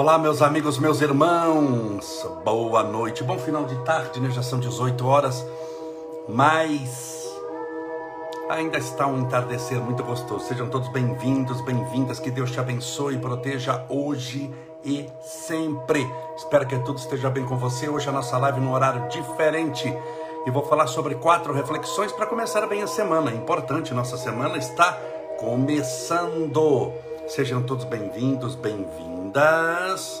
Olá, meus amigos, meus irmãos, boa noite, bom final de tarde, né? Já são 18 horas, mas ainda está um entardecer muito gostoso. Sejam todos bem-vindos, bem-vindas, que Deus te abençoe e proteja hoje e sempre. Espero que tudo esteja bem com você. Hoje a nossa live num horário diferente e vou falar sobre quatro reflexões para começar bem a semana. Importante, nossa semana está começando. Sejam todos bem-vindos, bem-vindas.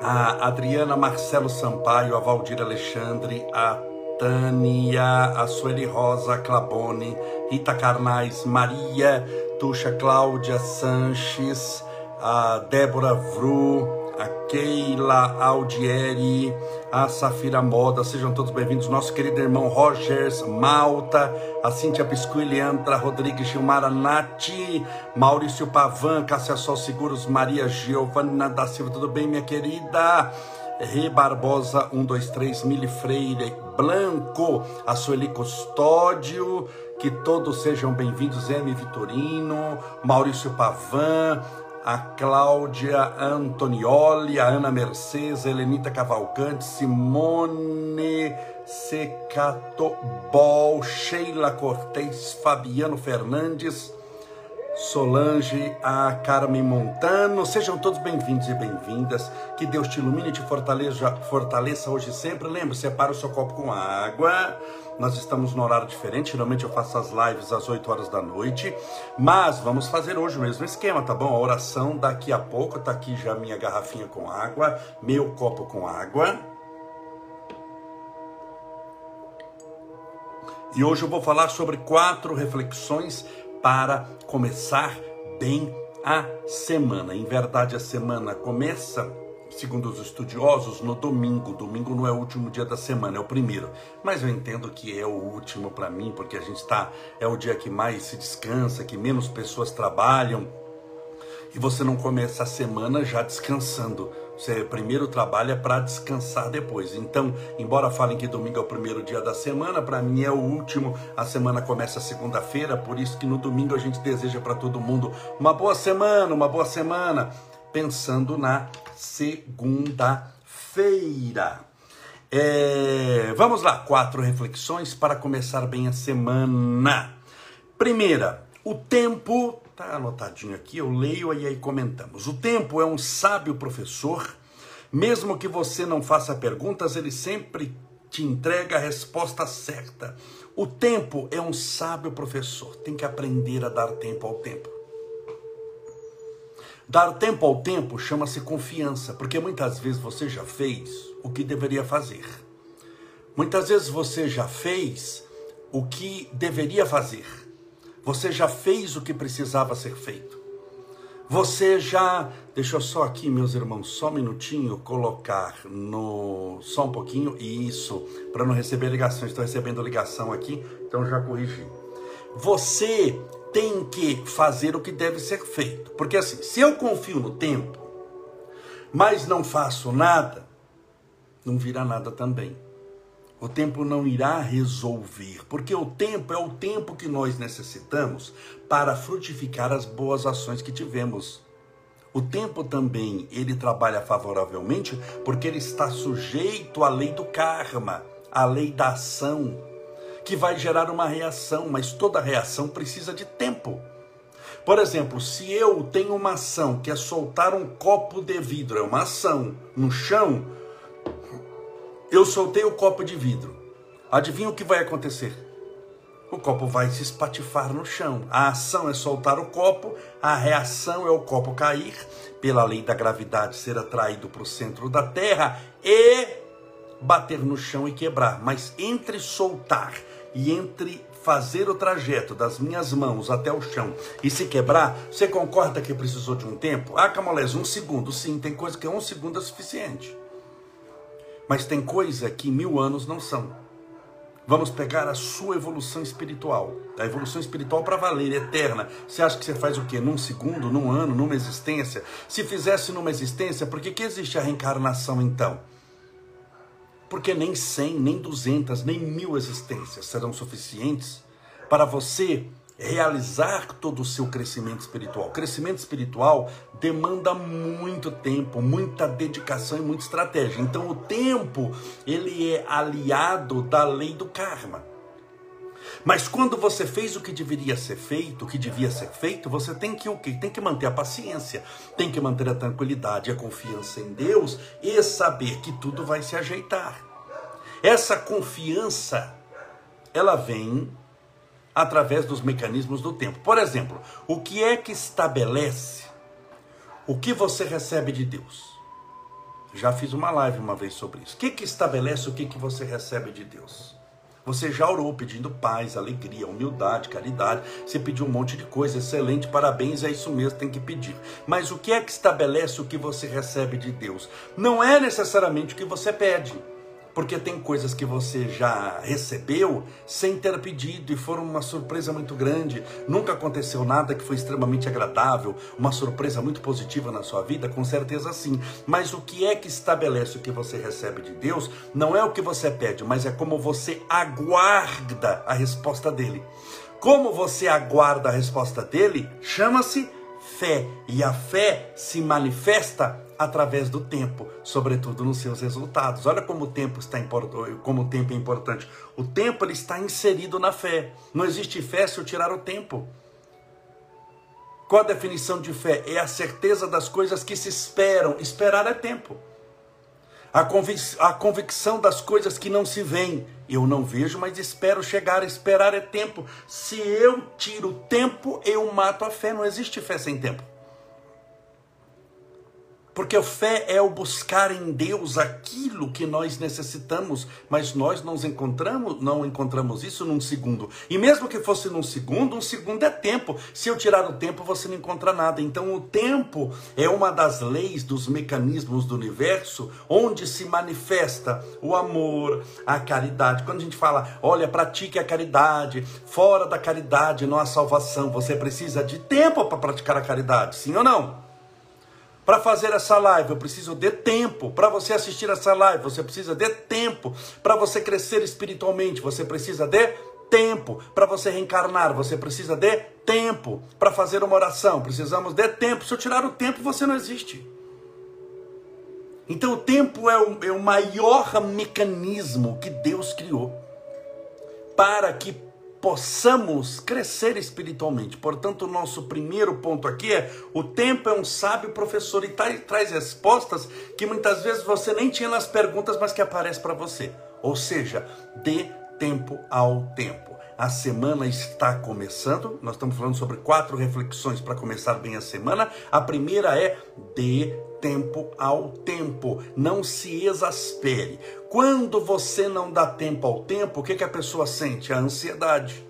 A Adriana Marcelo Sampaio, a Valdir Alexandre, a Tânia, a Sueli Rosa, a Clabone, Rita Carnais, Maria, Tuxa Cláudia Sanches, a Débora Vru, a Keila Aldieri, a Safira Moda, sejam todos bem-vindos. Nosso querido irmão Rogers Malta, a Cíntia Biscuit, Leandra Rodrigues, Gilmara Nati, Maurício Pavan, Cássia Sol Seguros, Maria Giovana da Silva, tudo bem, minha querida? Rê Barbosa, 123, Mili Freire, Blanco, a Sueli Custódio, que todos sejam bem-vindos, M. Vitorino, Maurício Pavan, a Cláudia Antonioli, a Ana Mercedes, Helenita Cavalcante, Simone Secatobol, Sheila Cortez, Fabiano Fernandes, Solange, a Carmen Montano, sejam todos bem-vindos e bem-vindas, que Deus te ilumine e te fortaleça, fortaleça hoje e sempre, lembre, separa o seu copo com água, nós estamos no horário diferente, geralmente eu faço as lives às 8 horas da noite, mas vamos fazer hoje o mesmo esquema, tá bom? A oração daqui a pouco, tá aqui já minha garrafinha com água, meu copo com água. E hoje eu vou falar sobre quatro reflexões para começar bem a semana. Em verdade, a semana começa segundo os estudiosos, no domingo. Domingo não é o último dia da semana, é o primeiro. Mas eu entendo que é o último para mim, porque a gente está é o dia que mais se descansa, que menos pessoas trabalham. E você não começa a semana já descansando. Você primeiro trabalha para descansar depois. Então, embora falem que domingo é o primeiro dia da semana, para mim é o último. A semana começa segunda-feira, por isso que no domingo a gente deseja para todo mundo uma boa semana, uma boa semana pensando na segunda-feira. É, vamos lá, quatro reflexões para começar bem a semana. Primeira, o tempo, tá anotadinho aqui, eu leio e aí comentamos. O tempo é um sábio professor, mesmo que você não faça perguntas, ele sempre te entrega a resposta certa. O tempo é um sábio professor, tem que aprender a dar tempo ao tempo. Dar tempo ao tempo chama-se confiança, porque muitas vezes você já fez o que deveria fazer. Muitas vezes você já fez o que deveria fazer. Você já fez o que precisava ser feito. Você já, deixa eu só aqui, meus irmãos, só um minutinho, colocar no. Só um pouquinho, isso, para não receber ligações. Estou recebendo ligação aqui, então já corrigi. Você tem que fazer o que deve ser feito. Porque assim, se eu confio no tempo, mas não faço nada, não virá nada também. O tempo não irá resolver, porque o tempo é o tempo que nós necessitamos para frutificar as boas ações que tivemos. O tempo também, ele trabalha favoravelmente porque ele está sujeito à lei do karma, à lei da ação, que vai gerar uma reação, mas toda reação precisa de tempo. Por exemplo, se eu tenho uma ação que é soltar um copo de vidro, é uma ação no chão, eu soltei o copo de vidro. Adivinha o que vai acontecer? O copo vai se espatifar no chão. A ação é soltar o copo, a reação é o copo cair, pela lei da gravidade ser atraído para o centro da terra e bater no chão e quebrar. Mas entre soltar e entre fazer o trajeto das minhas mãos até o chão e se quebrar, você concorda que precisou de um tempo? Ah, Camolés, um segundo. Sim, tem coisa que um segundo é suficiente. Mas tem coisa que mil anos não são. Vamos pegar a sua evolução espiritual. A evolução espiritual para valer, eterna. Você acha que você faz o quê? Num segundo, num ano, numa existência? Se fizesse numa existência, por que, que existe a reencarnação então? porque nem 100, nem 200, nem mil existências serão suficientes para você realizar todo o seu crescimento espiritual. crescimento espiritual demanda muito tempo, muita dedicação e muita estratégia. Então o tempo, ele é aliado da lei do karma. Mas quando você fez o que deveria ser feito, o que devia ser feito, você tem que o quê? Tem que manter a paciência, tem que manter a tranquilidade, a confiança em Deus e saber que tudo vai se ajeitar. Essa confiança, ela vem através dos mecanismos do tempo. Por exemplo, o que é que estabelece o que você recebe de Deus? Já fiz uma live uma vez sobre isso. O que, que estabelece o que, que você recebe de Deus? Você já orou pedindo paz, alegria, humildade, caridade. Você pediu um monte de coisa, excelente, parabéns, é isso mesmo, tem que pedir. Mas o que é que estabelece o que você recebe de Deus? Não é necessariamente o que você pede porque tem coisas que você já recebeu sem ter pedido e foram uma surpresa muito grande. Nunca aconteceu nada que foi extremamente agradável, uma surpresa muito positiva na sua vida, com certeza sim. Mas o que é que estabelece o que você recebe de Deus não é o que você pede, mas é como você aguarda a resposta dele. Como você aguarda a resposta dele, chama-se fé. E a fé se manifesta através do tempo, sobretudo nos seus resultados. Olha como o tempo está como o tempo é importante. O tempo ele está inserido na fé. Não existe fé se eu tirar o tempo. Qual a definição de fé? É a certeza das coisas que se esperam. Esperar é tempo. A, convic a convicção das coisas que não se veem. Eu não vejo, mas espero chegar. Esperar é tempo. Se eu tiro tempo, eu mato a fé. Não existe fé sem tempo. Porque fé é o buscar em Deus aquilo que nós necessitamos, mas nós não encontramos, não encontramos isso num segundo. E mesmo que fosse num segundo, um segundo é tempo. Se eu tirar o tempo, você não encontra nada. Então o tempo é uma das leis dos mecanismos do universo onde se manifesta o amor, a caridade. Quando a gente fala, olha, pratique a caridade, fora da caridade não há salvação. Você precisa de tempo para praticar a caridade, sim ou não? Para fazer essa live, eu preciso de tempo. Para você assistir essa live, você precisa de tempo. Para você crescer espiritualmente, você precisa de tempo. Para você reencarnar, você precisa de tempo. Para fazer uma oração, precisamos de tempo. Se eu tirar o tempo, você não existe. Então, o tempo é o, é o maior mecanismo que Deus criou para que possamos crescer espiritualmente. Portanto, o nosso primeiro ponto aqui é: o tempo é um sábio professor e traz respostas que muitas vezes você nem tinha nas perguntas, mas que aparece para você. Ou seja, dê tempo ao tempo. A semana está começando. Nós estamos falando sobre quatro reflexões para começar bem a semana. A primeira é dê tempo ao tempo. Não se exaspere. Quando você não dá tempo ao tempo, o que, que a pessoa sente? A ansiedade.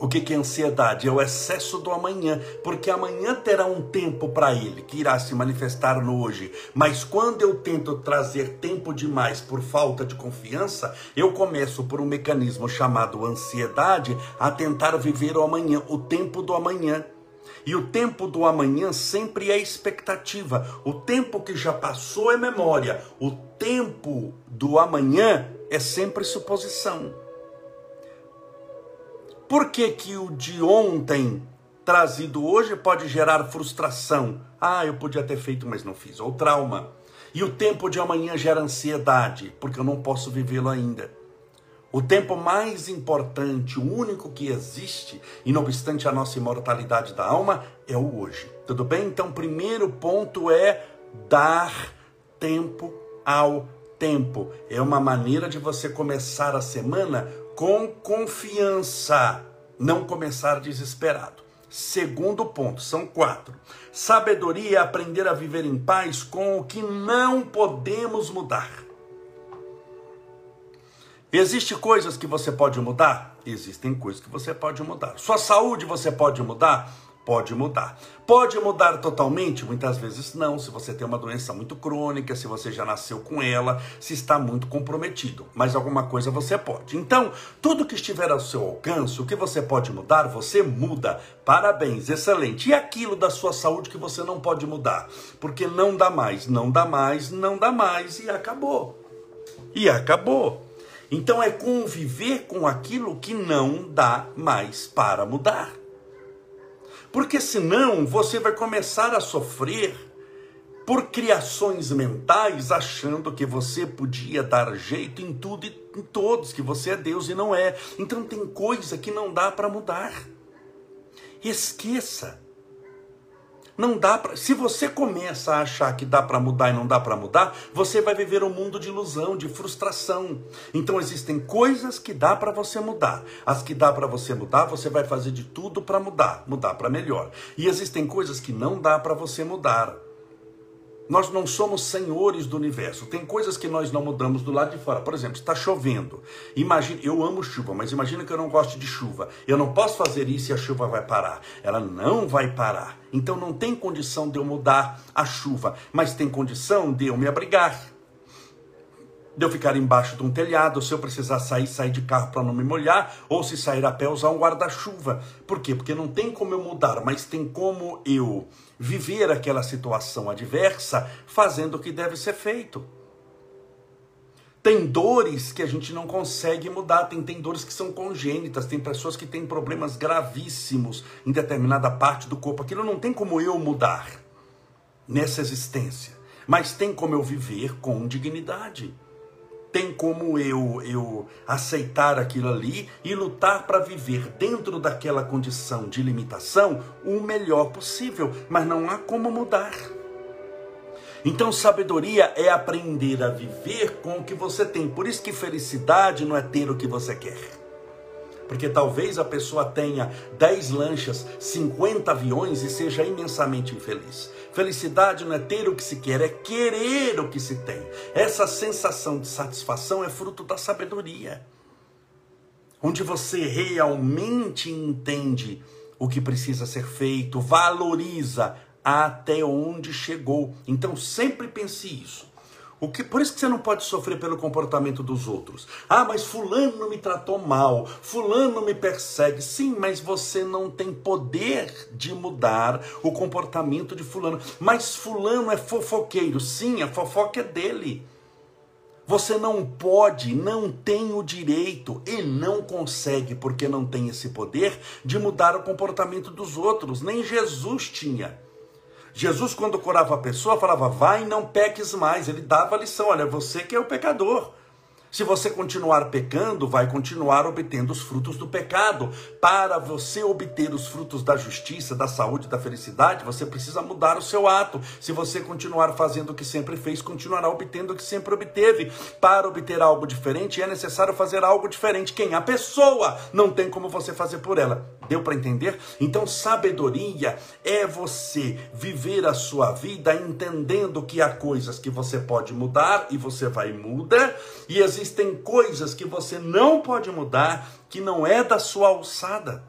O que, que é ansiedade? É o excesso do amanhã, porque amanhã terá um tempo para ele que irá se manifestar no hoje. Mas quando eu tento trazer tempo demais por falta de confiança, eu começo por um mecanismo chamado ansiedade a tentar viver o amanhã, o tempo do amanhã. E o tempo do amanhã sempre é expectativa. O tempo que já passou é memória. O tempo do amanhã é sempre suposição. Por que, que o de ontem trazido hoje pode gerar frustração? Ah, eu podia ter feito, mas não fiz. Ou trauma. E o tempo de amanhã gera ansiedade, porque eu não posso vivê-lo ainda. O tempo mais importante, o único que existe, e não obstante a nossa imortalidade da alma, é o hoje. Tudo bem? Então, primeiro ponto é dar tempo ao tempo. É uma maneira de você começar a semana com confiança, não começar desesperado. Segundo ponto, são quatro. Sabedoria é aprender a viver em paz com o que não podemos mudar. Existem coisas que você pode mudar? Existem coisas que você pode mudar. Sua saúde você pode mudar? Pode mudar. Pode mudar totalmente? Muitas vezes não. Se você tem uma doença muito crônica, se você já nasceu com ela, se está muito comprometido. Mas alguma coisa você pode. Então, tudo que estiver ao seu alcance, o que você pode mudar, você muda. Parabéns, excelente. E aquilo da sua saúde que você não pode mudar? Porque não dá mais, não dá mais, não dá mais e acabou. E acabou. Então é conviver com aquilo que não dá mais para mudar. Porque senão você vai começar a sofrer por criações mentais, achando que você podia dar jeito em tudo e em todos, que você é Deus e não é. Então tem coisa que não dá para mudar. Esqueça. Não dá para. Se você começa a achar que dá para mudar e não dá para mudar, você vai viver um mundo de ilusão, de frustração. Então existem coisas que dá para você mudar. As que dá para você mudar, você vai fazer de tudo para mudar, mudar para melhor. E existem coisas que não dá para você mudar. Nós não somos senhores do universo. Tem coisas que nós não mudamos do lado de fora. Por exemplo, está chovendo. Imagina, eu amo chuva, mas imagina que eu não gosto de chuva. Eu não posso fazer isso e a chuva vai parar. Ela não vai parar. Então não tem condição de eu mudar a chuva, mas tem condição de eu me abrigar de eu ficar embaixo de um telhado, se eu precisar sair, sair de carro para não me molhar, ou se sair a pé, usar um guarda-chuva. Por quê? Porque não tem como eu mudar, mas tem como eu viver aquela situação adversa fazendo o que deve ser feito. Tem dores que a gente não consegue mudar, tem, tem dores que são congênitas, tem pessoas que têm problemas gravíssimos em determinada parte do corpo. Aquilo não tem como eu mudar nessa existência, mas tem como eu viver com dignidade tem como eu eu aceitar aquilo ali e lutar para viver dentro daquela condição de limitação o melhor possível, mas não há como mudar. Então, sabedoria é aprender a viver com o que você tem. Por isso que felicidade não é ter o que você quer. Porque talvez a pessoa tenha 10 lanchas, 50 aviões e seja imensamente infeliz. Felicidade não é ter o que se quer, é querer o que se tem. Essa sensação de satisfação é fruto da sabedoria. Onde você realmente entende o que precisa ser feito, valoriza até onde chegou. Então sempre pense isso. O que, por isso que você não pode sofrer pelo comportamento dos outros. Ah, mas fulano me tratou mal, fulano me persegue. Sim, mas você não tem poder de mudar o comportamento de fulano. Mas fulano é fofoqueiro. Sim, a fofoca é dele. Você não pode, não tem o direito e não consegue, porque não tem esse poder, de mudar o comportamento dos outros. Nem Jesus tinha. Jesus, quando curava a pessoa, falava: vai e não peques mais. Ele dava a lição: olha, você que é o pecador. Se você continuar pecando, vai continuar obtendo os frutos do pecado. Para você obter os frutos da justiça, da saúde, da felicidade, você precisa mudar o seu ato. Se você continuar fazendo o que sempre fez, continuará obtendo o que sempre obteve. Para obter algo diferente, é necessário fazer algo diferente. Quem? A pessoa. Não tem como você fazer por ela. Deu para entender? Então, sabedoria é você viver a sua vida entendendo que há coisas que você pode mudar e você vai muda, e existem coisas que você não pode mudar que não é da sua alçada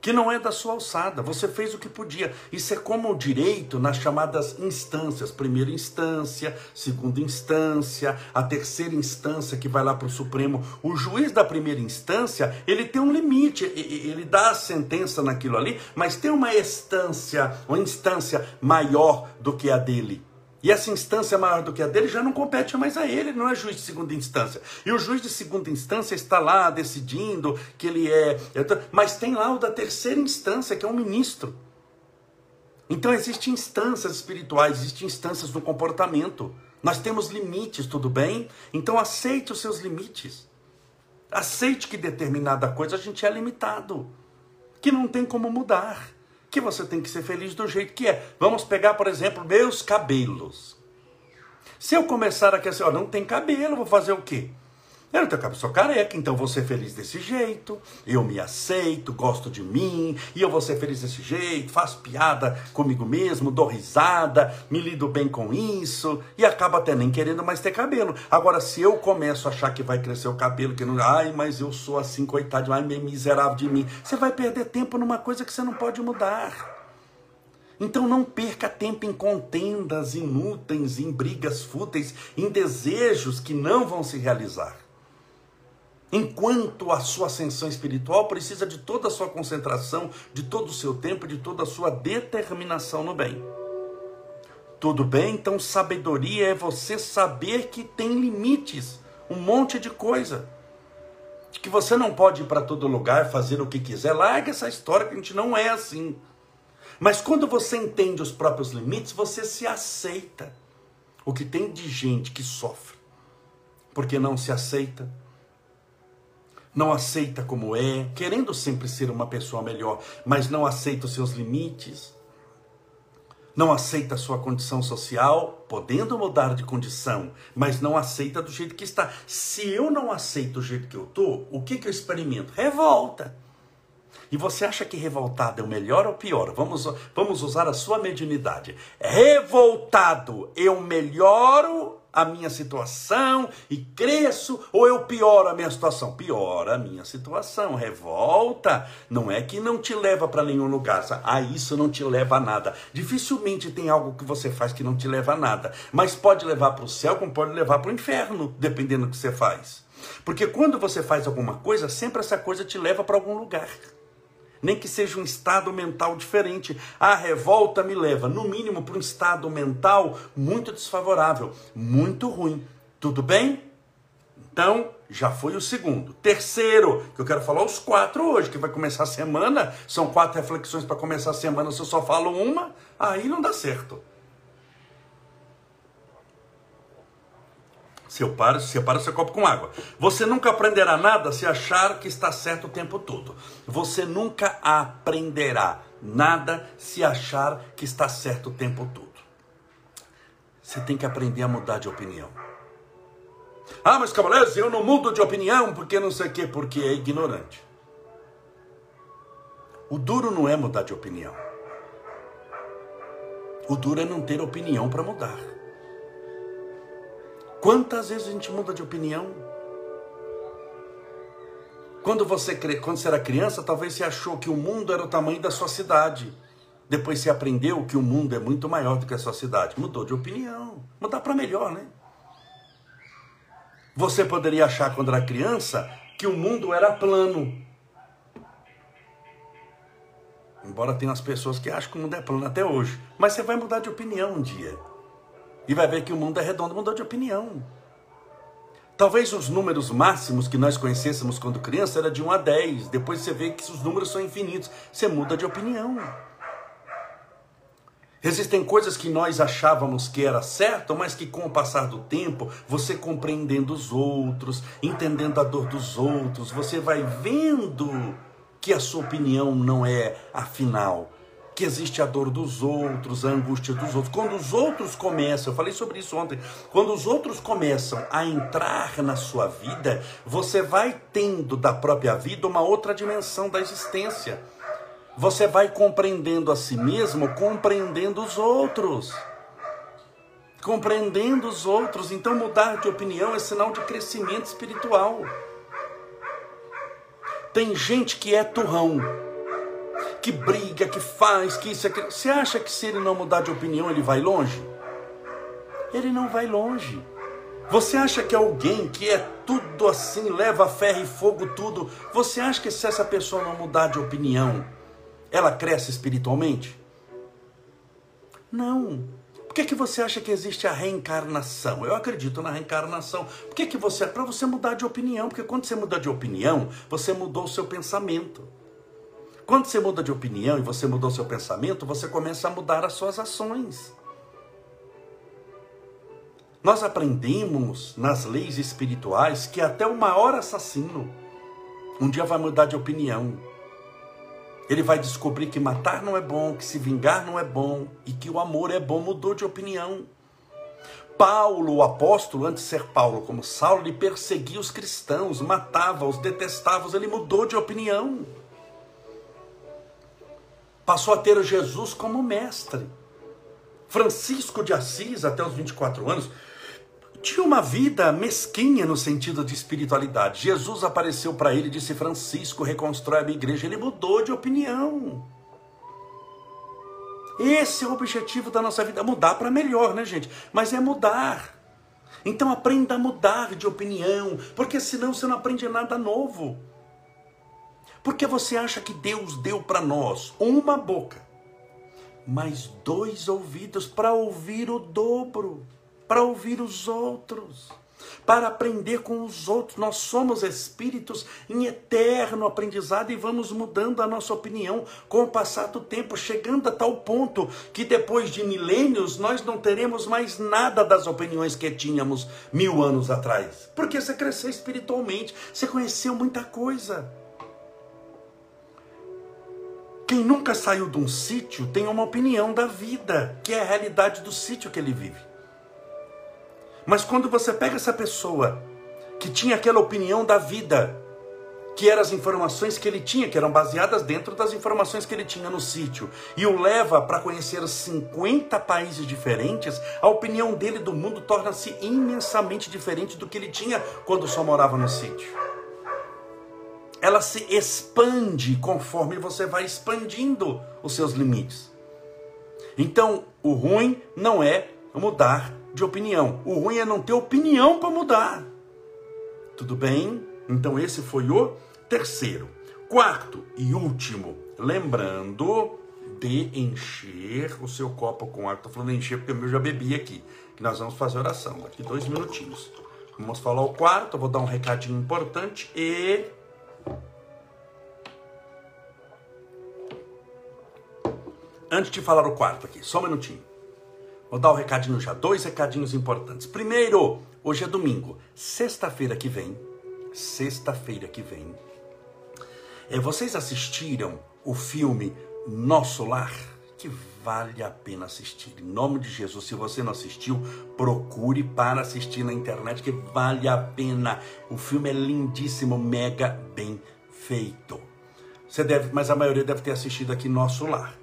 que não é da sua alçada. Você fez o que podia. Isso é como o direito nas chamadas instâncias: primeira instância, segunda instância, a terceira instância que vai lá para o Supremo. O juiz da primeira instância ele tem um limite, ele dá a sentença naquilo ali, mas tem uma instância, uma instância maior do que a dele. E essa instância maior do que a dele já não compete mais a ele, não é juiz de segunda instância. E o juiz de segunda instância está lá decidindo que ele é. Mas tem lá o da terceira instância, que é o ministro. Então existem instâncias espirituais, existem instâncias no comportamento. Nós temos limites, tudo bem? Então aceite os seus limites. Aceite que determinada coisa a gente é limitado, que não tem como mudar que você tem que ser feliz do jeito que é. Vamos pegar, por exemplo, meus cabelos. Se eu começar aqui assim, ó, não tem cabelo, vou fazer o quê? Eu não tenho cabelo, sou careca, então vou ser feliz desse jeito. Eu me aceito, gosto de mim, e eu vou ser feliz desse jeito. Faço piada comigo mesmo, dou risada, me lido bem com isso, e acabo até nem querendo mais ter cabelo. Agora, se eu começo a achar que vai crescer o cabelo, que não. Ai, mas eu sou assim, coitado, ai, miserável de mim. Você vai perder tempo numa coisa que você não pode mudar. Então não perca tempo em contendas inúteis, em brigas fúteis, em desejos que não vão se realizar. Enquanto a sua ascensão espiritual precisa de toda a sua concentração, de todo o seu tempo, de toda a sua determinação no bem. Tudo bem? Então, sabedoria é você saber que tem limites um monte de coisa. Que você não pode ir para todo lugar, fazer o que quiser. Larga essa história que a gente não é assim. Mas quando você entende os próprios limites, você se aceita. O que tem de gente que sofre porque não se aceita, não aceita como é, querendo sempre ser uma pessoa melhor, mas não aceita os seus limites, não aceita a sua condição social, podendo mudar de condição, mas não aceita do jeito que está. Se eu não aceito o jeito que eu estou, o que, que eu experimento? Revolta. E você acha que revoltado é o melhor ou pior? Vamos, vamos usar a sua mediunidade. Revoltado, eu melhoro a minha situação e cresço, ou eu pioro a minha situação? Piora a minha situação. Revolta não é que não te leva para nenhum lugar. Ah, isso não te leva a nada. Dificilmente tem algo que você faz que não te leva a nada. Mas pode levar para o céu, como pode levar para o inferno, dependendo do que você faz. Porque quando você faz alguma coisa, sempre essa coisa te leva para algum lugar nem que seja um estado mental diferente. A revolta me leva, no mínimo, para um estado mental muito desfavorável, muito ruim. Tudo bem? Então, já foi o segundo. Terceiro, que eu quero falar os quatro hoje, que vai começar a semana. São quatro reflexões para começar a semana. Se eu só falo uma, aí não dá certo. Separa, separa seu copo com água. Você nunca aprenderá nada se achar que está certo o tempo todo. Você nunca aprenderá nada se achar que está certo o tempo todo. Você tem que aprender a mudar de opinião. Ah, mas Cavalese, eu não mudo de opinião porque não sei o quê, porque é ignorante. O duro não é mudar de opinião. O duro é não ter opinião para mudar. Quantas vezes a gente muda de opinião? Quando você quando você era criança, talvez você achou que o mundo era o tamanho da sua cidade. Depois você aprendeu que o mundo é muito maior do que a sua cidade. Mudou de opinião. Mudar para melhor, né? Você poderia achar quando era criança que o mundo era plano. Embora tenha as pessoas que acham que o mundo é plano até hoje. Mas você vai mudar de opinião um dia e vai ver que o mundo é redondo, mudou de opinião. Talvez os números máximos que nós conhecêssemos quando criança era de 1 a 10. Depois você vê que os números são infinitos. Você muda de opinião. Existem coisas que nós achávamos que era certo, mas que com o passar do tempo, você compreendendo os outros, entendendo a dor dos outros, você vai vendo que a sua opinião não é a final, que existe a dor dos outros, a angústia dos outros. Quando os outros começam, eu falei sobre isso ontem, quando os outros começam a entrar na sua vida, você vai tendo da própria vida uma outra dimensão da existência. Você vai compreendendo a si mesmo, compreendendo os outros. Compreendendo os outros, então mudar de opinião é sinal de crescimento espiritual. Tem gente que é turrão, que briga, que faz, que isso, aquilo. Você acha que se ele não mudar de opinião ele vai longe? Ele não vai longe. Você acha que alguém que é tudo assim, leva ferro e fogo tudo, você acha que se essa pessoa não mudar de opinião, ela cresce espiritualmente? Não. Por que, que você acha que existe a reencarnação? Eu acredito na reencarnação. Por que, que você. Para você mudar de opinião, porque quando você muda de opinião, você mudou o seu pensamento. Quando você muda de opinião e você mudou seu pensamento, você começa a mudar as suas ações. Nós aprendemos nas leis espirituais que até o maior assassino um dia vai mudar de opinião. Ele vai descobrir que matar não é bom, que se vingar não é bom e que o amor é bom, mudou de opinião. Paulo, o apóstolo, antes de ser Paulo como Saulo, ele perseguia os cristãos, matava-os, detestava-os, ele mudou de opinião passou a ter Jesus como mestre. Francisco de Assis, até os 24 anos, tinha uma vida mesquinha no sentido de espiritualidade. Jesus apareceu para ele e disse: Francisco, reconstrói a minha igreja. Ele mudou de opinião. Esse é o objetivo da nossa vida: mudar para melhor, né, gente? Mas é mudar. Então aprenda a mudar de opinião, porque senão você não aprende nada novo. Porque você acha que Deus deu para nós uma boca, mas dois ouvidos para ouvir o dobro, para ouvir os outros. para aprender com os outros. Nós somos espíritos em eterno aprendizado e vamos mudando a nossa opinião com o passar do tempo, chegando a tal ponto que depois de milênios nós não teremos mais nada das opiniões que tínhamos mil anos atrás. Porque você cresceu espiritualmente, você conheceu muita coisa. Quem nunca saiu de um sítio tem uma opinião da vida, que é a realidade do sítio que ele vive. Mas quando você pega essa pessoa que tinha aquela opinião da vida, que eram as informações que ele tinha, que eram baseadas dentro das informações que ele tinha no sítio, e o leva para conhecer 50 países diferentes, a opinião dele do mundo torna-se imensamente diferente do que ele tinha quando só morava no sítio. Ela se expande conforme você vai expandindo os seus limites. Então, o ruim não é mudar de opinião. O ruim é não ter opinião para mudar. Tudo bem? Então esse foi o terceiro. Quarto e último, lembrando de encher o seu copo com água. Estou falando encher porque eu já bebi aqui. Nós vamos fazer oração daqui dois minutinhos. Vamos falar o quarto, vou dar um recadinho importante e Antes de falar o quarto aqui, só um minutinho. Vou dar o um recadinho já, dois recadinhos importantes. Primeiro, hoje é domingo, sexta-feira que vem, sexta-feira que vem, é, vocês assistiram o filme Nosso Lar? Que vale a pena assistir. Em nome de Jesus, se você não assistiu, procure para assistir na internet, que vale a pena. O filme é lindíssimo, mega bem feito. Você deve, mas a maioria deve ter assistido aqui Nosso Lar.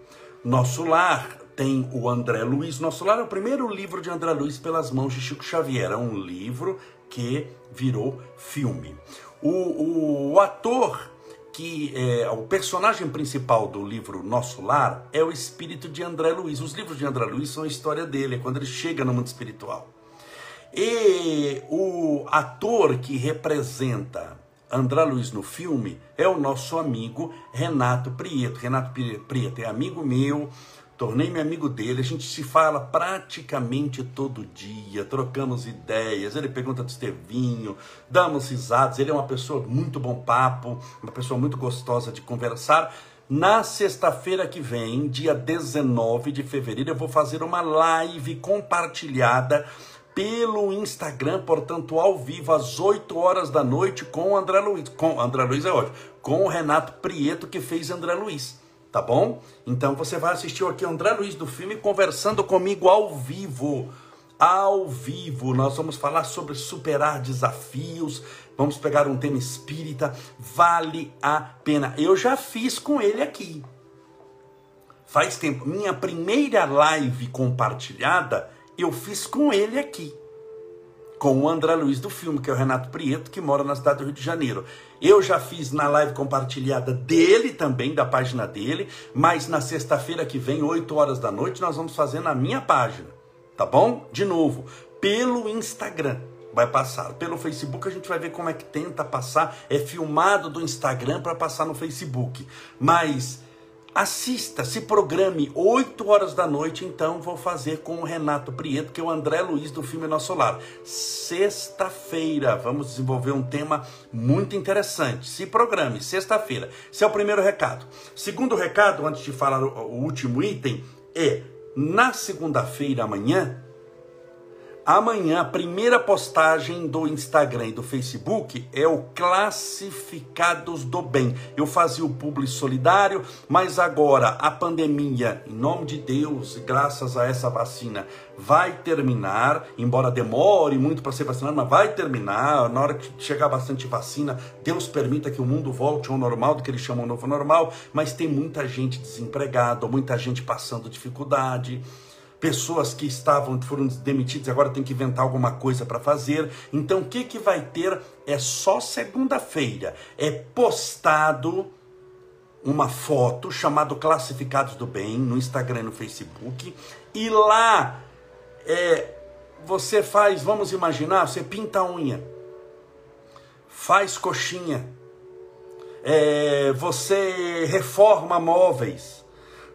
Nosso Lar tem o André Luiz. Nosso Lar é o primeiro livro de André Luiz pelas mãos de Chico Xavier. É um livro que virou filme. O, o ator que é o personagem principal do livro Nosso Lar é o espírito de André Luiz. Os livros de André Luiz são a história dele, é quando ele chega no mundo espiritual. E o ator que representa André Luiz no filme é o nosso amigo Renato Prieto. Renato Prieto é amigo meu, Tornei-me amigo dele, a gente se fala praticamente todo dia, trocamos ideias, ele pergunta do Estevinho, damos risadas, ele é uma pessoa muito bom papo, uma pessoa muito gostosa de conversar. Na sexta-feira que vem, dia 19 de fevereiro, eu vou fazer uma live compartilhada pelo Instagram, portanto, ao vivo, às 8 horas da noite, com o André Luiz. Com André Luiz é ótimo. Com o Renato Prieto, que fez André Luiz tá bom? Então você vai assistir aqui o André Luiz do filme conversando comigo ao vivo. Ao vivo, nós vamos falar sobre superar desafios, vamos pegar um tema espírita, vale a pena. Eu já fiz com ele aqui. Faz tempo, minha primeira live compartilhada, eu fiz com ele aqui com o André Luiz do filme, que é o Renato Prieto, que mora na cidade do Rio de Janeiro. Eu já fiz na live compartilhada dele também, da página dele, mas na sexta-feira que vem, 8 horas da noite, nós vamos fazer na minha página, tá bom? De novo, pelo Instagram. Vai passar pelo Facebook, a gente vai ver como é que tenta passar. É filmado do Instagram para passar no Facebook. Mas Assista, se programe, 8 horas da noite, então vou fazer com o Renato Prieto, que é o André Luiz do filme Nosso Lar. Sexta-feira, vamos desenvolver um tema muito interessante. Se programe, sexta-feira. Esse é o primeiro recado. Segundo recado, antes de falar o último item, é na segunda-feira amanhã, Amanhã, a primeira postagem do Instagram e do Facebook é o Classificados do Bem. Eu fazia o publi solidário, mas agora a pandemia, em nome de Deus, graças a essa vacina, vai terminar, embora demore muito para ser vacinado, mas vai terminar. Na hora que chegar bastante vacina, Deus permita que o mundo volte ao normal, do que eles chamam novo normal, mas tem muita gente desempregada, muita gente passando dificuldade pessoas que estavam foram demitidas agora tem que inventar alguma coisa para fazer. Então o que que vai ter? É só segunda-feira. É postado uma foto chamado Classificados do Bem no Instagram e no Facebook. E lá é, você faz, vamos imaginar, você pinta a unha, faz coxinha, é, você reforma móveis,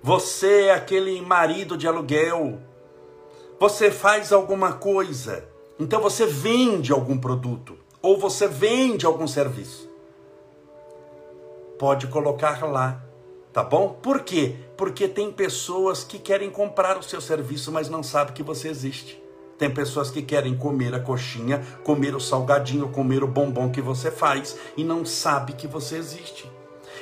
você é aquele marido de aluguel. Você faz alguma coisa Então você vende algum produto ou você vende algum serviço. Pode colocar lá, tá bom? Por quê? Porque tem pessoas que querem comprar o seu serviço, mas não sabem que você existe. Tem pessoas que querem comer a coxinha, comer o salgadinho, comer o bombom que você faz e não sabe que você existe.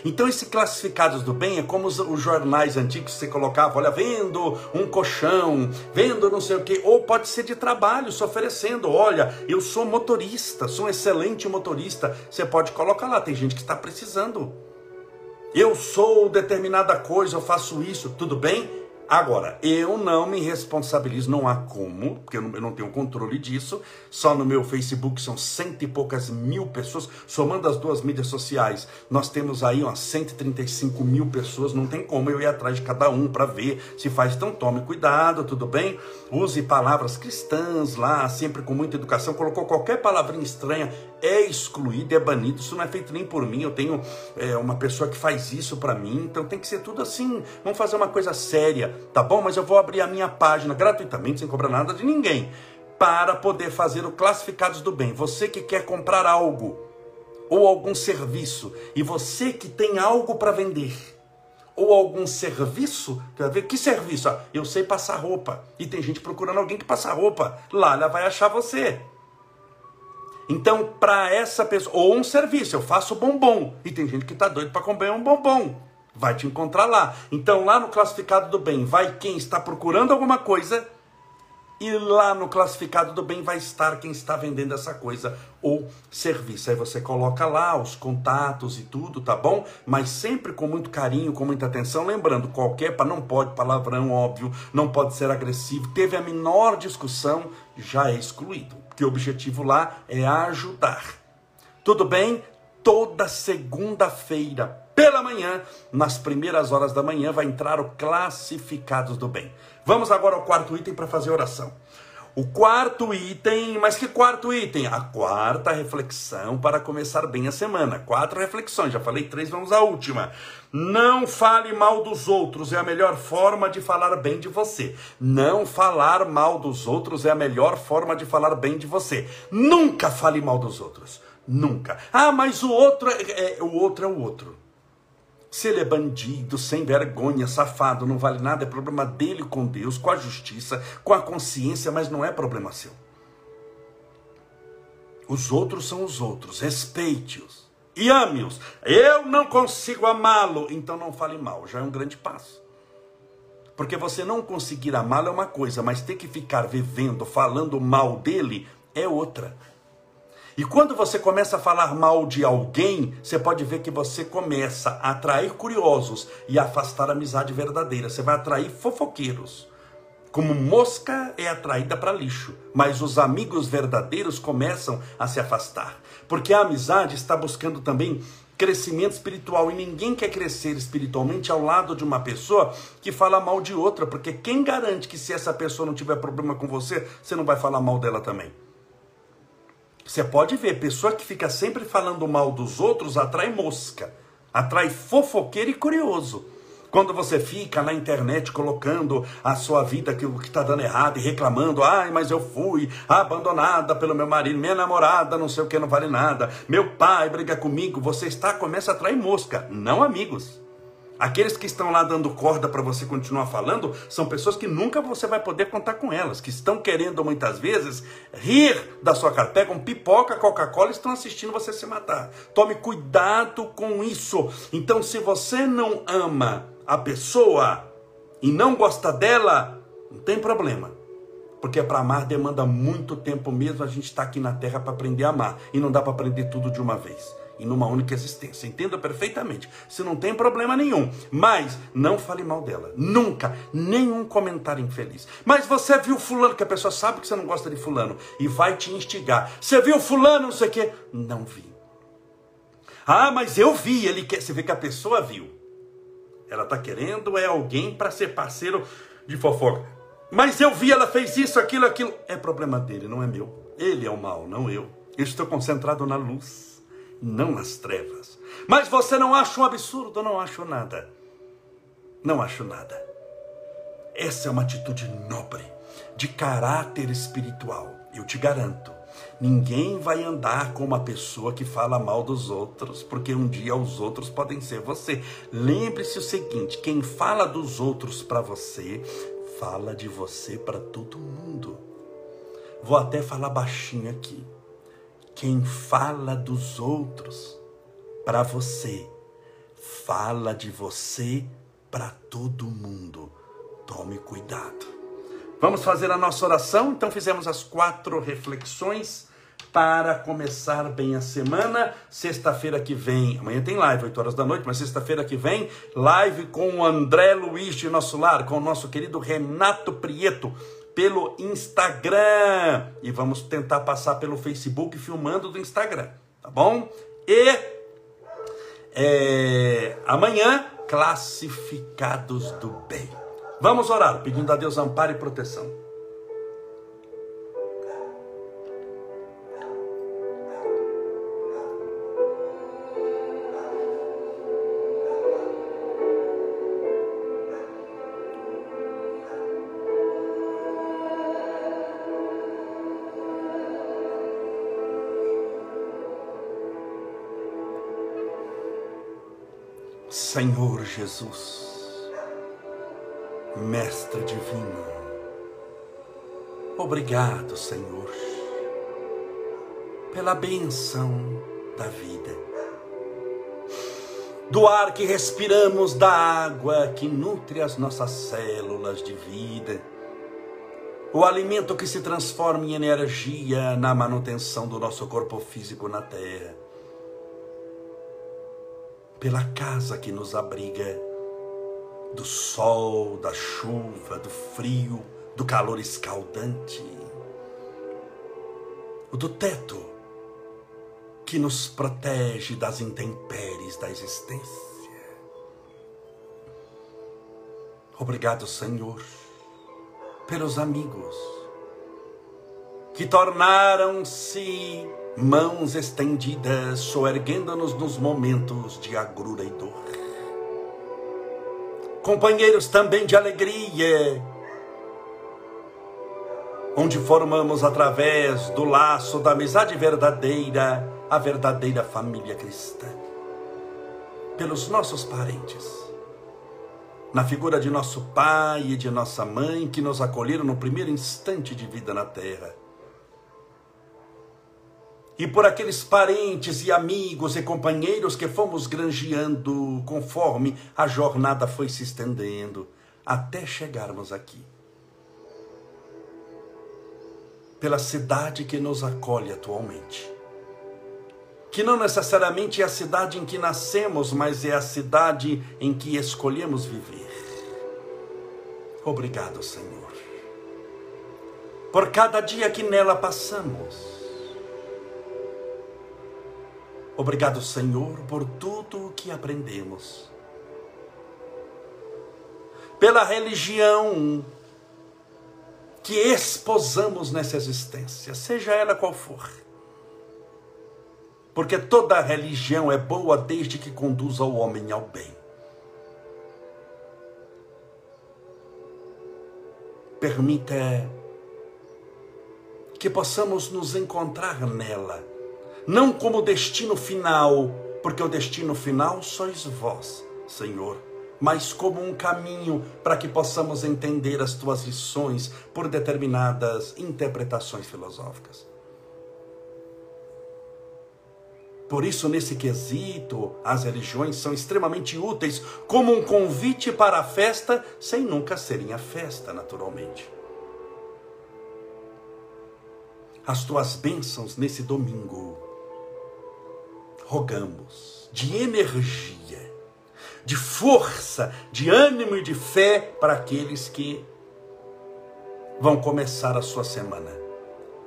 Então, esse classificados do bem é como os, os, jornais antigos você colocava, olha, vendo um colchão, vendo não sei o quê, ou pode ser de trabalho, se oferecendo, olha, eu sou motorista, sou um excelente motorista. Você pode colocar lá, tem gente que está precisando. Eu sou determinada coisa, eu faço isso, tudo bem? Agora, eu não me responsabilizo, não há como, porque eu não, eu não, tenho controle disso. Só no meu Facebook são cento e poucas mil pessoas, somando as duas mídias sociais, nós temos aí umas 135 mil pessoas. Não tem como eu ir atrás de cada um para ver se faz. Então, tome cuidado, tudo bem? Use palavras cristãs lá, sempre com muita educação. Colocou qualquer palavrinha estranha, é excluído, é banido. Isso não é feito nem por mim. Eu tenho é, uma pessoa que faz isso para mim, então tem que ser tudo assim. Vamos fazer uma coisa séria tá bom? Mas eu vou abrir a minha página gratuitamente, sem cobrar nada de ninguém, para poder fazer o classificados do bem. Você que quer comprar algo ou algum serviço e você que tem algo para vender ou algum serviço, quer ver que serviço? Ah, eu sei passar roupa e tem gente procurando alguém que passa roupa. Lá ela vai achar você. Então, para essa pessoa, ou um serviço, eu faço bombom e tem gente que está doido para comer um bombom vai te encontrar lá. Então, lá no classificado do bem, vai quem está procurando alguma coisa, e lá no classificado do bem vai estar quem está vendendo essa coisa ou serviço. Aí você coloca lá os contatos e tudo, tá bom? Mas sempre com muito carinho, com muita atenção. Lembrando, qualquer, não pode palavrão, óbvio, não pode ser agressivo. Teve a menor discussão, já é excluído. Porque o objetivo lá é ajudar. Tudo bem? Toda segunda-feira, pela manhã, nas primeiras horas da manhã, vai entrar o Classificados do Bem. Vamos agora ao quarto item para fazer oração. O quarto item, mas que quarto item? A quarta reflexão para começar bem a semana. Quatro reflexões, já falei três, vamos à última. Não fale mal dos outros, é a melhor forma de falar bem de você. Não falar mal dos outros é a melhor forma de falar bem de você. Nunca fale mal dos outros. Nunca. Ah, mas o outro é, é o outro é o outro. Se ele é bandido, sem vergonha, safado, não vale nada, é problema dele com Deus, com a justiça, com a consciência, mas não é problema seu. Os outros são os outros, respeite-os e ame-os. Eu não consigo amá-lo, então não fale mal, já é um grande passo. Porque você não conseguir amá-lo é uma coisa, mas ter que ficar vivendo, falando mal dele é outra. E quando você começa a falar mal de alguém, você pode ver que você começa a atrair curiosos e afastar a amizade verdadeira. Você vai atrair fofoqueiros. Como mosca é atraída para lixo, mas os amigos verdadeiros começam a se afastar. Porque a amizade está buscando também crescimento espiritual e ninguém quer crescer espiritualmente ao lado de uma pessoa que fala mal de outra, porque quem garante que se essa pessoa não tiver problema com você, você não vai falar mal dela também? Você pode ver, pessoa que fica sempre falando mal dos outros atrai mosca, atrai fofoqueiro e curioso. Quando você fica na internet colocando a sua vida, que o que está dando errado e reclamando, ai, mas eu fui abandonada pelo meu marido, minha namorada, não sei o que, não vale nada, meu pai briga comigo, você está, começa a atrair mosca, não amigos. Aqueles que estão lá dando corda para você continuar falando são pessoas que nunca você vai poder contar com elas, que estão querendo muitas vezes rir da sua cara. Pegam pipoca, Coca-Cola e estão assistindo você se matar. Tome cuidado com isso. Então, se você não ama a pessoa e não gosta dela, não tem problema. Porque para amar demanda muito tempo mesmo. A gente está aqui na terra para aprender a amar. E não dá para aprender tudo de uma vez e numa única existência. Entenda perfeitamente. Se não tem problema nenhum. Mas não fale mal dela. Nunca. Nenhum comentário infeliz. Mas você viu fulano, que a pessoa sabe que você não gosta de fulano e vai te instigar. Você viu fulano, não sei o quê. Não vi. Ah, mas eu vi. Ele quer. Você vê que a pessoa viu. Ela está querendo é alguém para ser parceiro de fofoca. Mas eu vi, ela fez isso, aquilo, aquilo. É problema dele, não é meu. Ele é o mal, não eu. Eu estou concentrado na luz não nas trevas. Mas você não acha um absurdo? Não acho nada. Não acho nada. Essa é uma atitude nobre, de caráter espiritual. Eu te garanto, ninguém vai andar com uma pessoa que fala mal dos outros, porque um dia os outros podem ser você. Lembre-se o seguinte: quem fala dos outros para você, fala de você para todo mundo. Vou até falar baixinho aqui. Quem fala dos outros para você, fala de você para todo mundo. Tome cuidado. Vamos fazer a nossa oração? Então, fizemos as quatro reflexões para começar bem a semana. Sexta-feira que vem, amanhã tem live, 8 horas da noite, mas sexta-feira que vem, live com o André Luiz de Nosso Lar, com o nosso querido Renato Prieto, pelo Instagram. E vamos tentar passar pelo Facebook filmando do Instagram, tá bom? E é, amanhã, classificados do bem. Vamos orar, pedindo a Deus amparo e proteção. Jesus, Mestre Divino, obrigado, Senhor, pela benção da vida, do ar que respiramos, da água que nutre as nossas células de vida, o alimento que se transforma em energia na manutenção do nosso corpo físico na terra pela casa que nos abriga do sol, da chuva, do frio, do calor escaldante, o do teto que nos protege das intempéries da existência. Obrigado, Senhor, pelos amigos que tornaram-se mãos estendidas, soerguendo-nos nos momentos de agrura e dor. Companheiros também de alegria, onde formamos através do laço da amizade verdadeira a verdadeira família cristã. Pelos nossos parentes, na figura de nosso pai e de nossa mãe que nos acolheram no primeiro instante de vida na terra e por aqueles parentes e amigos e companheiros que fomos granjeando conforme a jornada foi se estendendo até chegarmos aqui. Pela cidade que nos acolhe atualmente. Que não necessariamente é a cidade em que nascemos, mas é a cidade em que escolhemos viver. Obrigado, Senhor, por cada dia que nela passamos Obrigado, Senhor, por tudo o que aprendemos. Pela religião que esposamos nessa existência, seja ela qual for. Porque toda religião é boa desde que conduza o homem ao bem. Permita que possamos nos encontrar nela não como destino final, porque o destino final sois vós, Senhor, mas como um caminho para que possamos entender as tuas lições por determinadas interpretações filosóficas. Por isso, nesse quesito, as religiões são extremamente úteis como um convite para a festa, sem nunca serem a festa, naturalmente. As tuas bênçãos nesse domingo rogamos de energia, de força, de ânimo e de fé para aqueles que vão começar a sua semana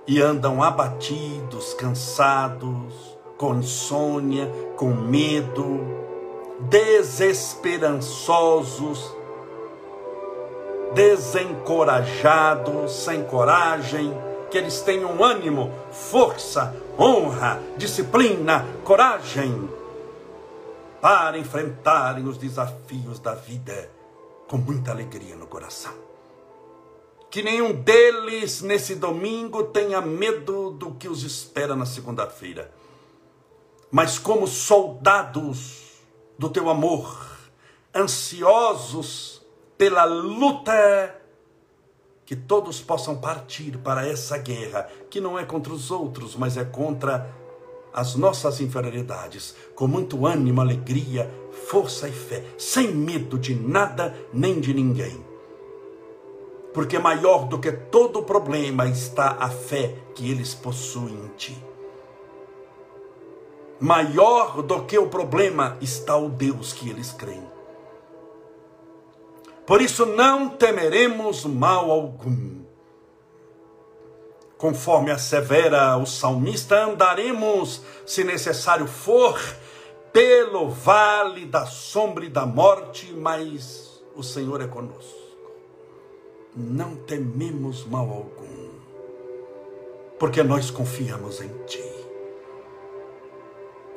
e andam abatidos, cansados, com insônia, com medo, desesperançosos, desencorajados, sem coragem, que eles tenham ânimo, força, honra, disciplina, coragem para enfrentarem os desafios da vida com muita alegria no coração. que nenhum deles nesse domingo tenha medo do que os espera na segunda-feira. Mas como soldados do teu amor, ansiosos pela luta, que todos possam partir para essa guerra, que não é contra os outros, mas é contra as nossas inferioridades, com muito ânimo, alegria, força e fé, sem medo de nada nem de ninguém. Porque maior do que todo problema está a fé que eles possuem em ti. Maior do que o problema está o Deus que eles creem. Por isso não temeremos mal algum. Conforme assevera o salmista, andaremos, se necessário for, pelo vale da sombra e da morte, mas o Senhor é conosco. Não tememos mal algum, porque nós confiamos em Ti.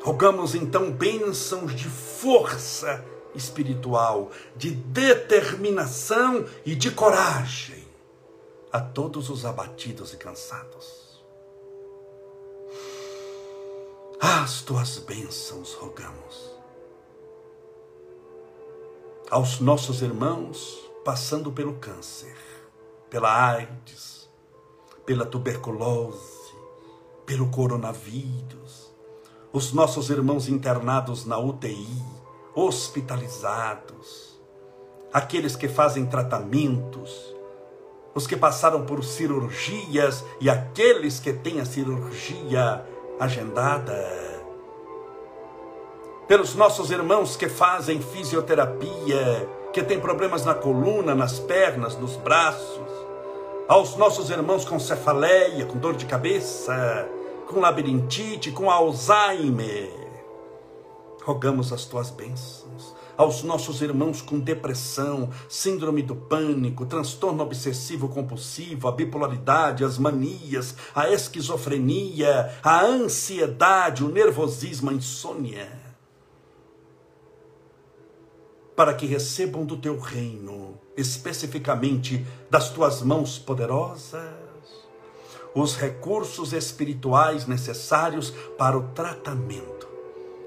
Rogamos então bênçãos de força espiritual, de determinação e de coragem a todos os abatidos e cansados. As tuas bênçãos rogamos. Aos nossos irmãos passando pelo câncer, pela AIDS, pela tuberculose, pelo coronavírus, os nossos irmãos internados na UTI, hospitalizados, aqueles que fazem tratamentos, os que passaram por cirurgias e aqueles que têm a cirurgia agendada, pelos nossos irmãos que fazem fisioterapia, que têm problemas na coluna, nas pernas, nos braços, aos nossos irmãos com cefaleia, com dor de cabeça, com labirintite, com Alzheimer, rogamos as tuas bênçãos aos nossos irmãos com depressão, síndrome do pânico, transtorno obsessivo compulsivo, a bipolaridade, as manias, a esquizofrenia, a ansiedade, o nervosismo, a insônia. Para que recebam do teu reino, especificamente das tuas mãos poderosas, os recursos espirituais necessários para o tratamento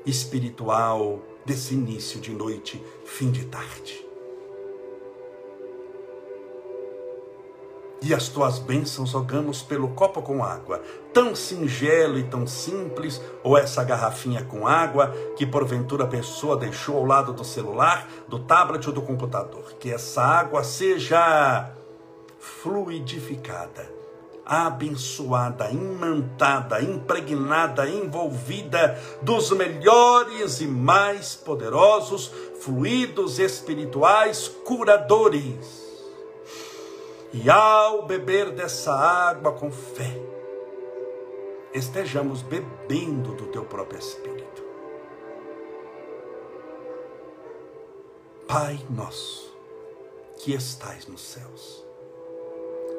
espiritual desse início de noite, fim de tarde. E as tuas bênçãos rogamos pelo copo com água, tão singelo e tão simples, ou essa garrafinha com água que porventura a pessoa deixou ao lado do celular, do tablet ou do computador. Que essa água seja fluidificada abençoada, imantada, impregnada, envolvida dos melhores e mais poderosos fluidos espirituais curadores. E ao beber dessa água com fé, estejamos bebendo do teu próprio Espírito. Pai nosso, que estais nos céus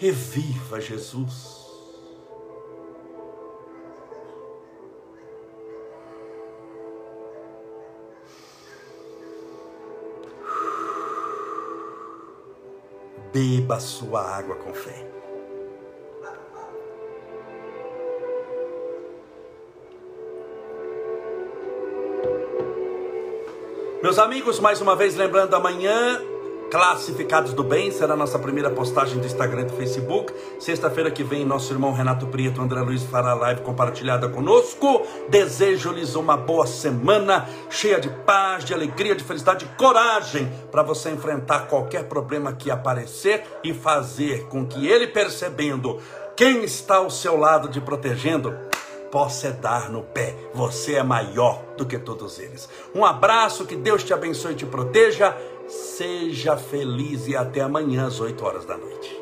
Reviva Jesus. Beba sua água com fé. Meus amigos, mais uma vez lembrando, amanhã Classificados do Bem será a nossa primeira postagem do Instagram e do Facebook. Sexta-feira que vem, nosso irmão Renato Prieto, André Luiz fará live compartilhada conosco. Desejo-lhes uma boa semana, cheia de paz, de alegria, de felicidade, de coragem para você enfrentar qualquer problema que aparecer e fazer com que ele, percebendo quem está ao seu lado te protegendo, possa dar no pé. Você é maior do que todos eles. Um abraço, que Deus te abençoe e te proteja. Seja feliz e até amanhã às 8 horas da noite.